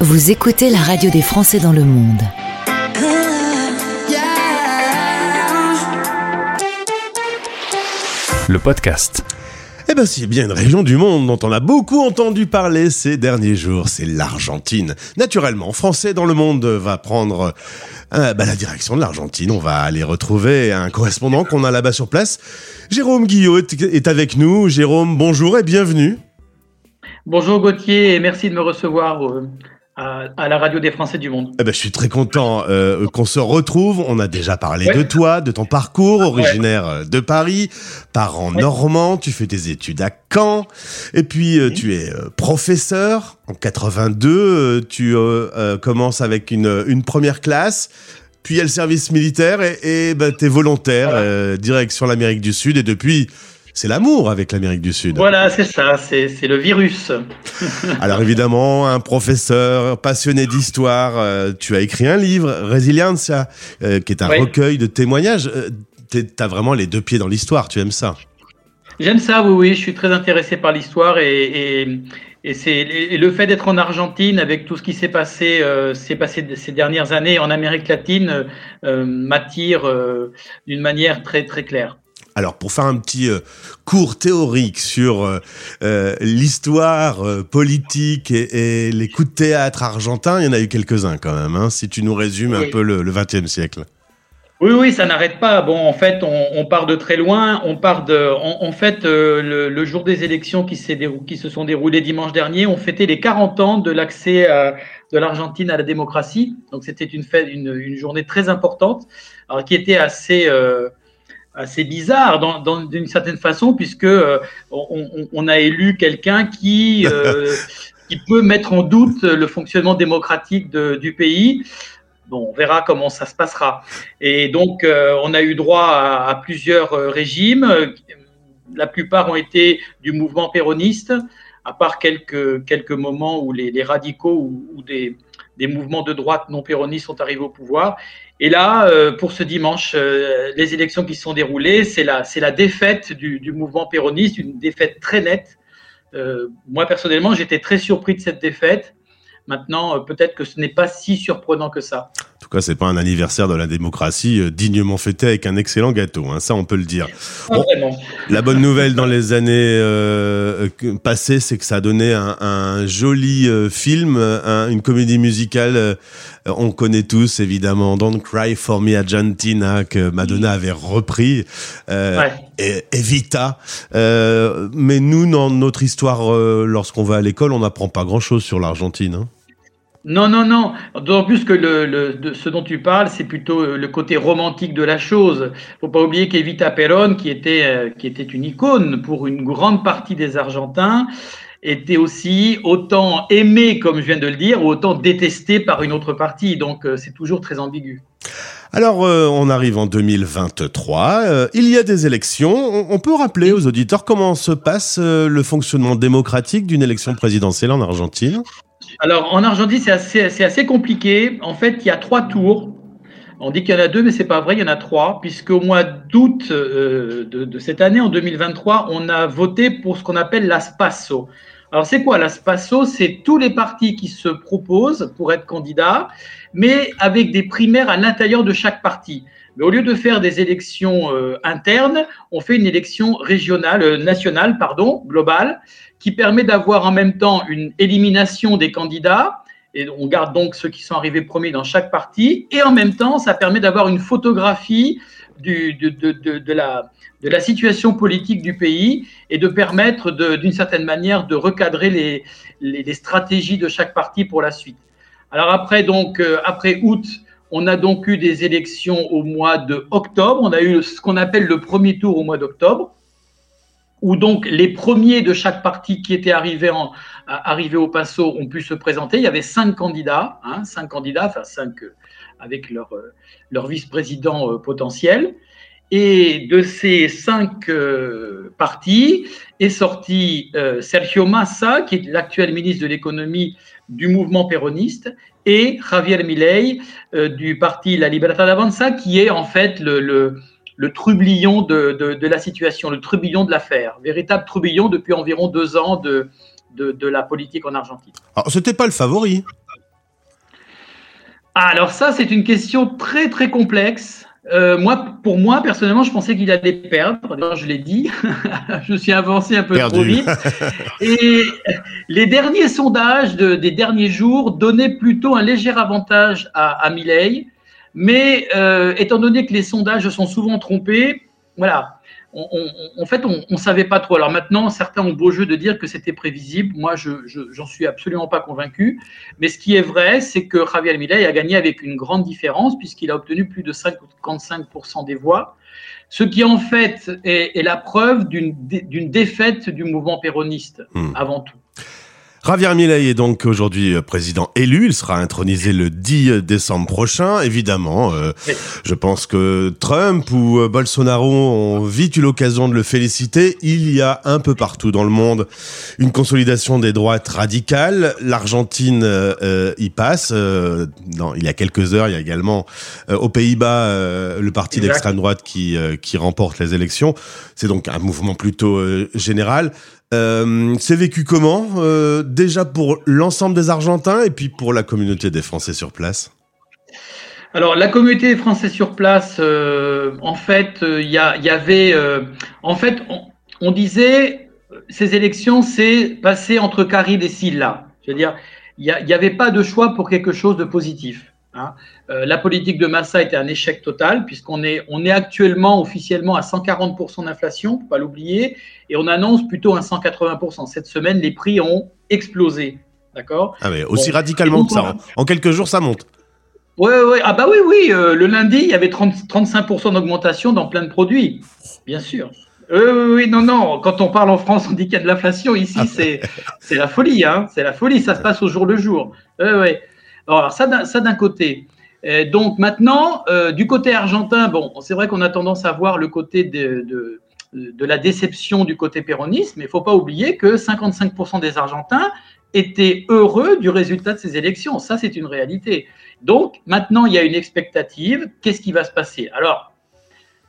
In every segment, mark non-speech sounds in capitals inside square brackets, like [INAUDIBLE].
Vous écoutez la radio des Français dans le monde. Le podcast. Eh s'il y a bien une région du monde dont on a beaucoup entendu parler ces derniers jours, c'est l'Argentine. Naturellement, Français dans le monde va prendre euh, bah, la direction de l'Argentine. On va aller retrouver un correspondant qu'on a là-bas sur place. Jérôme Guillot est, est avec nous. Jérôme, bonjour et bienvenue. Bonjour Gauthier et merci de me recevoir euh, à, à la radio des Français du monde. Eh ben, je suis très content euh, qu'on se retrouve. On a déjà parlé de toi, de ton parcours, originaire euh, de Paris, parent normand. Tu fais tes études à Caen, et puis euh, tu es euh, professeur. En 82, euh, tu euh, commences avec une, une première classe. Puis il y a le service militaire et, et ben, tu es volontaire, Voilà. direction l'Amérique du Sud. Et depuis, c'est l'amour avec l'Amérique du Sud. Voilà, c'est ça, c'est le virus. [LAUGHS] Alors évidemment, un professeur passionné d'histoire, euh, tu as écrit un livre, Resilienza, euh, qui est un Oui. recueil de témoignages. Euh, T'as vraiment les deux pieds dans l'histoire, tu aimes ça? J'aime ça, oui, oui, je suis très intéressé par l'histoire et, et, et, c'est, le fait d'être en Argentine avec tout ce qui s'est passé, euh, passé ces dernières années en Amérique latine euh, m'attire euh, d'une manière très, très claire. Alors pour faire un petit euh, cours théorique sur euh, euh, l'histoire euh, politique et, et les coups de théâtre argentins, il y en a eu quelques-uns quand même, hein, si tu nous résumes un peu le XXe siècle. Oui, oui, ça n'arrête pas. Bon, en fait, on, on part de très loin. On part de, en, en fait, euh, le, le jour des élections qui, se sont déroulées dimanche dernier, on fêtait les 40 ans de l'accès de l'Argentine à la démocratie. Donc, c'était une fête, une, une journée très importante, alors qui était assez, euh, assez bizarre dans, dans- d'une certaine façon, puisque euh, on, a élu quelqu'un qui, euh, [LAUGHS] qui peut mettre en doute le fonctionnement démocratique de- du pays. Bon, on verra comment ça se passera. Et donc, euh, on a eu droit à, à plusieurs régimes. La plupart ont été du mouvement péroniste, à part quelques, quelques moments où les, les radicaux ou, ou des, des mouvements de droite non péronistes sont arrivés au pouvoir. Et là, euh, pour ce dimanche, euh, les élections qui se sont déroulées, c'est la, c'est la défaite du, mouvement péroniste, une défaite très nette. Euh, moi, personnellement, j'étais très surpris de cette défaite. Maintenant, peut-être que ce n'est pas si surprenant que ça. En tout cas, c'est pas un anniversaire de la démocratie euh, dignement fêté avec un excellent gâteau, hein, ça on peut le dire. Bon. vraiment. La bonne nouvelle dans les années euh, que- passées, c'est que ça a donné un, un joli euh, film, un- une comédie musicale. euh, on connaît tous évidemment Don't Cry for Me Argentina que Madonna avait repris, euh, Ouais. et Evita. Euh, mais nous, dans notre histoire, euh, lorsqu'on va à l'école, on n'apprend pas grand-chose sur l'Argentine. hein. Non, non, non. D'autant plus que le, ce dont tu parles, c'est plutôt euh, le côté romantique de la chose. Faut pas oublier qu'Evita Perón, qui était, euh, qui était une icône pour une grande partie des Argentins, était aussi autant aimée, comme je viens de le dire, ou autant détestée par une autre partie. Donc, euh, c'est toujours très ambigu. Alors, on arrive en 2023. euh, il y a des élections. On, peut rappeler aux auditeurs comment se passe le fonctionnement démocratique d'une élection présidentielle en Argentine? Alors, en Argentine, c'est assez, assez compliqué. En fait, il y a trois tours. On dit qu'il y en a deux, mais c'est pas vrai, il y en a trois, puisqu'au mois d'août euh, de, de cette année, en 2023, on a voté pour ce qu'on appelle l'ASPASO. Alors, c'est quoi l'ASPASO C'est tous les partis qui se proposent pour être candidats, mais avec des primaires à l'intérieur de chaque parti. Mais au lieu de faire des élections euh, internes, on fait une élection régionale, euh, nationale, pardon, globale, qui permet d'avoir en même temps une élimination des candidats, et on garde donc ceux qui sont arrivés premiers dans chaque parti, et en même temps, ça permet d'avoir une photographie de, la, situation politique du pays et de permettre d'une certaine manière de recadrer les stratégies de chaque parti pour la suite. Alors après, donc, euh, après août, on a donc eu des élections au mois de octobre. On a eu ce qu'on appelle le premier tour au mois d'octobre où donc les premiers de chaque parti qui étaient arrivés, au Paso ont pu se présenter. Il y avait cinq candidats, hein, cinq candidats, enfin cinq euh, avec leur, euh, vice-président euh, potentiel. Et de ces cinq euh, partis est sorti euh, Sergio Massa, qui est l'actuel ministre de l'économie du mouvement péroniste, et Javier Milei euh, du parti La Libertad Avanza, qui est en fait le, le, le trublion de, de, de, la situation, le trublion de l'affaire, véritable trublion depuis environ deux ans de, de, la politique en Argentine. Alors, c'était pas le favori. Alors ça, c'est une question très très complexe. Euh, moi, pour moi, personnellement, je pensais qu'il allait perdre. D'ailleurs, je l'ai dit. [LAUGHS] je suis avancé un peu trop vite. [LAUGHS] Et les derniers sondages de, des derniers jours donnaient plutôt un léger avantage à, à Milley. Mais euh, étant donné que les sondages sont souvent trompés, voilà, en fait, on ne savait pas trop. Alors maintenant, certains ont beau jeu de dire que c'était prévisible. Moi, je j'en suis absolument pas convaincu. Mais ce qui est vrai, c'est que Javier Milei a gagné avec une grande différence puisqu'il a obtenu plus de 55% des voix, ce qui en fait est, la preuve d'une défaite du mouvement péroniste hmm. avant tout. Javier Milei est donc aujourd'hui euh, président élu. Il sera intronisé le 10 décembre prochain. Évidemment, euh, je pense que Trump ou euh, Bolsonaro ont vite eu l'occasion de le féliciter. Il y a un peu partout dans le monde une consolidation des droites radicales. L'Argentine y passe. non, il y a quelques heures, il y a également aux Pays-Bas le parti d'extrême droite qui, qui remporte les élections. C'est donc un mouvement plutôt général. Euh, c'est vécu comment euh, Déjà pour l'ensemble des Argentins et puis pour la communauté des Français sur place? Alors, la communauté des Français sur place, euh, en fait, il y, avait, en fait, on, disait, ces élections, c'est passé entre Caride et Silla. C'est-à-dire, il n'y avait pas de choix pour quelque chose de positif. Hein. Euh, la politique de Massa était un échec total, puisqu'on est, on est actuellement officiellement à 140% d'inflation, faut pas l'oublier, et on annonce plutôt un 180%. Cette semaine, les prix ont explosé. D'accord? Ah mais Aussi radicalement que ça. En quelques jours, ça monte. Oui, oui. Ah bah oui, oui. Euh, le lundi, il y avait 30, 35% d'augmentation dans plein de produits. Bien sûr. Oui, oui, oui, non, non. Quand on parle en France, on dit qu'il y a de l'inflation. Ici, ah. c'est, c'est la folie. Hein. C'est la folie. Ça se passe au jour le jour. Oui, oui. Alors, ça, d'un côté. donc maintenant, euh, du côté argentin, bon, c'est vrai qu'on a tendance à voir le côté de, de, la déception du côté péronisme, mais il ne faut pas oublier que 55% des Argentins étaient heureux du résultat de ces élections. Ça, c'est une réalité. Donc maintenant, il y a une expectative. Qu'est-ce qui va se passer? Alors,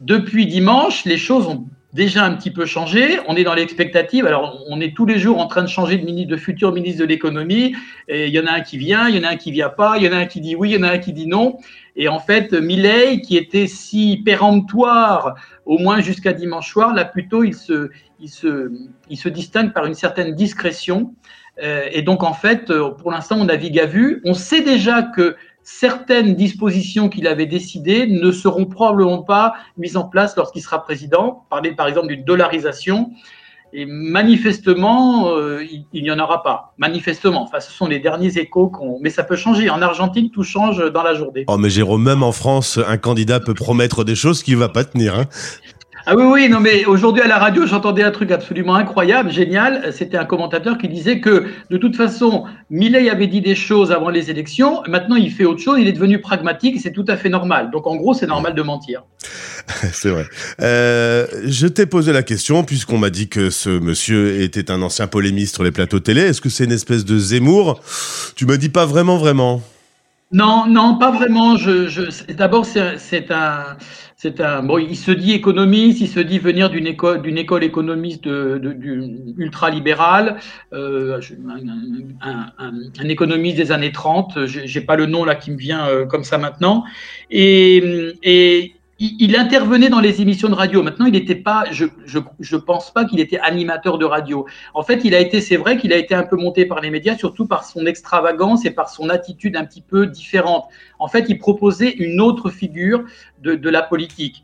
depuis dimanche, les choses ont déjà un petit peu changé. On est dans l'expectative. Alors, on est tous les jours en train de changer de, de futur ministre de l'économie. Et il y en a un qui vient, il y en a un qui vient pas, il y en a un qui dit oui, il y en a un qui dit non. Et en fait, Milley, qui était si péremptoire, au moins jusqu'à dimanche soir, là plutôt, il se, distingue par une certaine discrétion. Euh, et donc, en fait, pour l'instant, on navigue à vue. On sait déjà que certaines dispositions qu'il avait décidées ne seront probablement pas mises en place lorsqu'il sera président. Parler par exemple d'une dollarisation. Et manifestement, euh, il n'y en aura pas. Manifestement. Enfin, ce sont les derniers échos qu'on. Mais ça peut changer. En Argentine, tout change dans la journée. Oh, mais Jérôme, même en France, un candidat peut promettre des choses qui ne va pas tenir. Hein. Ah oui, oui, non, mais aujourd'hui à la radio, j'entendais un truc absolument incroyable, génial. C'était un commentateur qui disait que de toute façon, Millet avait dit des choses avant les élections. Maintenant, il fait autre chose. Il est devenu pragmatique c'est tout à fait normal. Donc, en gros, c'est normal de mentir. [LAUGHS] c'est vrai. Euh, je t'ai posé la question puisqu'on m'a dit que ce monsieur était un ancien polémiste sur les plateaux télé. Est-ce que c'est une espèce de Zemmour? Tu me dis pas vraiment, vraiment. Non, non, pas vraiment. Je, je... D'abord, c'est un c'est un bon, il se dit économiste, il se dit venir d'une école d'une école économiste de, de, du ultra-libérale, euh, un, un, un, économiste des années 30. J'ai pas le nom là qui me vient euh, comme ça maintenant. Et, et il, intervenait dans les émissions de radio. Maintenant, il n'était pas, je, je, je, pense pas qu'il était animateur de radio. En fait, il a été, c'est vrai qu'il a été un peu monté par les médias, surtout par son extravagance et par son attitude un petit peu différente. En fait, il proposait une autre figure de, de la politique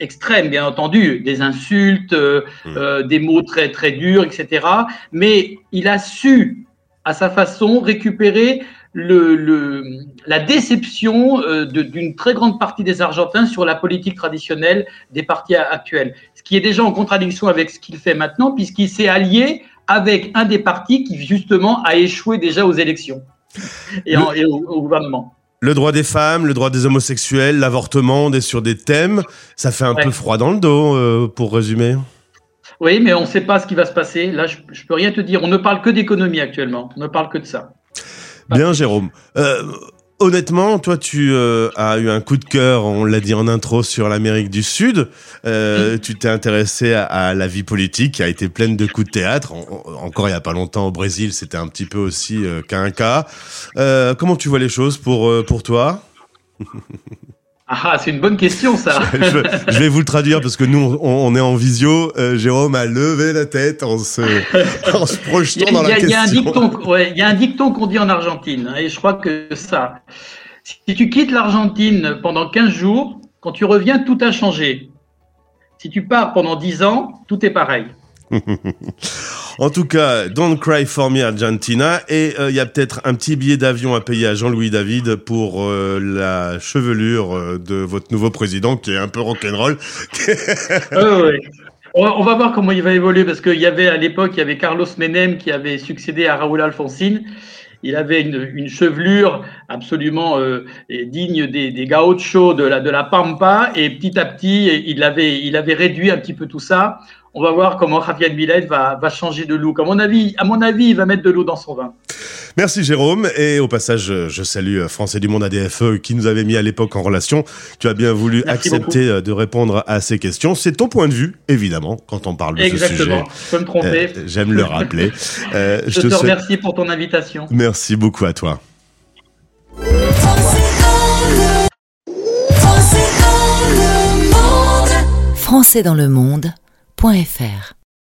extrême, bien entendu, des insultes, euh, mmh. euh des mots très très durs, etc. Mais il a su, à sa façon, récupérer le, la déception euh, d'une très grande partie des Argentins sur la politique traditionnelle des partis actuels. Ce qui est déjà en contradiction avec ce qu'il fait maintenant, puisqu'il s'est allié avec un des partis qui, justement, a échoué déjà aux élections et, au, gouvernement. Le droit des femmes, le droit des homosexuels, l'avortement, on est sur des thèmes. Ça fait un peu froid dans le dos, euh, pour résumer. Oui, mais on ne sait pas ce qui va se passer. Là, je ne peux rien te dire. On ne parle que d'économie actuellement. On ne parle que de ça. Bien, Jérôme. Euh, honnêtement, toi, tu euh, as eu un coup de cœur, on l'a dit en intro, sur l'Amérique du Sud. Euh, tu t'es intéressé à, la vie politique qui a été pleine de coups de théâtre. encore il y a pas longtemps au Brésil, c'était un petit peu aussi euh, qu'un cas. comment tu vois les choses pour, pour toi? [LAUGHS] Ah, c'est une bonne question, ça. [LAUGHS] je, vais vous le traduire parce que nous, on, est en visio. Jérôme a levé la tête en se, [LAUGHS] en se projetant dans la question. Il y a un dicton qu'on dit en Argentine, hein, et je crois que ça. Si tu quittes l'Argentine pendant 15 jours, quand tu reviens, tout a changé. Si tu pars pendant 10 ans, tout est pareil. [LAUGHS] En tout cas, Don't Cry for Me Argentina. Et il euh, y a peut-être un petit billet d'avion à payer à Jean-Louis David pour euh, la chevelure euh, de votre nouveau président qui est un peu rock'n'roll. [LAUGHS] oui. On va voir comment il va évoluer parce qu'il y avait à l'époque, il y avait Carlos Menem qui avait succédé à Raúl Alfonsine. Il avait une, chevelure absolument digne des, des gauchos de la, de la Pampa et petit à petit, il avait, il avait réduit un petit peu tout ça on va voir comment Javier Millet va, changer de look. À mon avis, à mon avis, il va mettre de l'eau dans son vin. Merci Jérôme. Et au passage, je salue Français du Monde ADFE qui nous avait mis à l'époque en relation. Tu as bien voulu accepter euh, de répondre à ces questions. C'est ton point de vue, évidemment, quand on parle de ce sujet. Exactement. Je peux me tromper. Euh, j'aime le rappeler. [LAUGHS] Euh, je, te, remercie pour ton invitation. Merci beaucoup à toi. Français dans le monde Fr